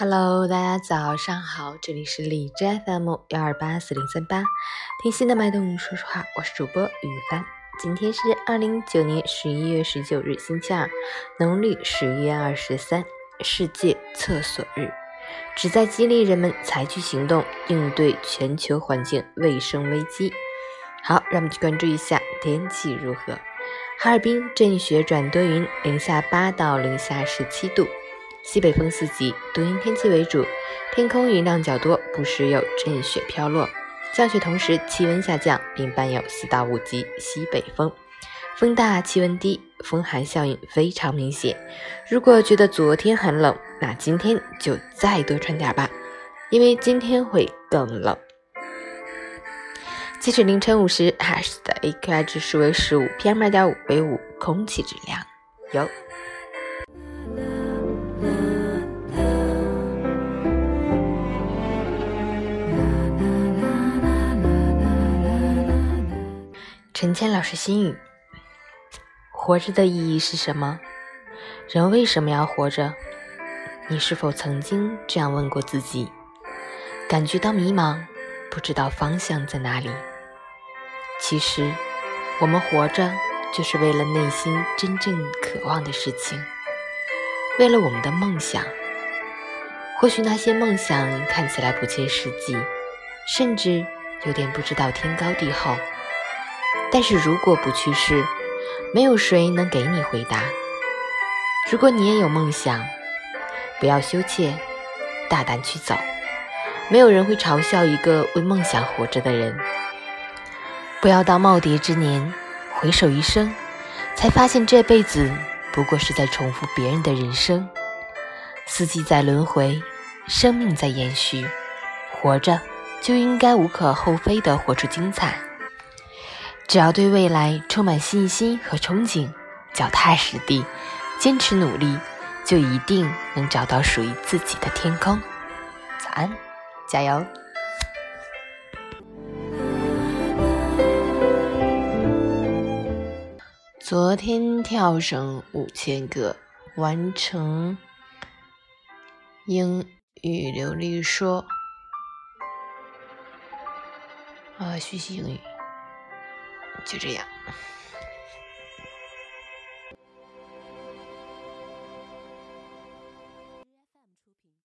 Hello，大家早上好，这里是荔枝 FM 幺二八四零三八，听心的脉动，说实话，我是主播雨帆。今天是二零一九年十一月十九日，星期二，农历十一月二十三，世界厕所日，旨在激励人们采取行动，应对全球环境卫生危机。好，让我们去关注一下天气如何。哈尔滨阵雪转多云，零下八到零下十七度。西北风四级，多云天气为主，天空云量较多，不时有阵雪飘落。降雪同时，气温下降，并伴有四到五级西北风，风大气温低，风寒效应非常明显。如果觉得昨天很冷，那今天就再多穿点吧，因为今天会更冷。截止凌晨五时，，s 市的 AQI 指数为十五，PM 二点五为五，空气质量优。陈谦老师心语：活着的意义是什么？人为什么要活着？你是否曾经这样问过自己？感觉到迷茫，不知道方向在哪里？其实，我们活着就是为了内心真正渴望的事情，为了我们的梦想。或许那些梦想看起来不切实际，甚至有点不知道天高地厚。但是如果不去试，没有谁能给你回答。如果你也有梦想，不要羞怯，大胆去走。没有人会嘲笑一个为梦想活着的人。不要到耄耋之年，回首一生，才发现这辈子不过是在重复别人的人生。四季在轮回，生命在延续，活着就应该无可厚非地活出精彩。只要对未来充满信心和憧憬，脚踏实地，坚持努力，就一定能找到属于自己的天空。早安，加油！昨天跳绳五千个，完成英语流利说。啊，学习英语。就这样。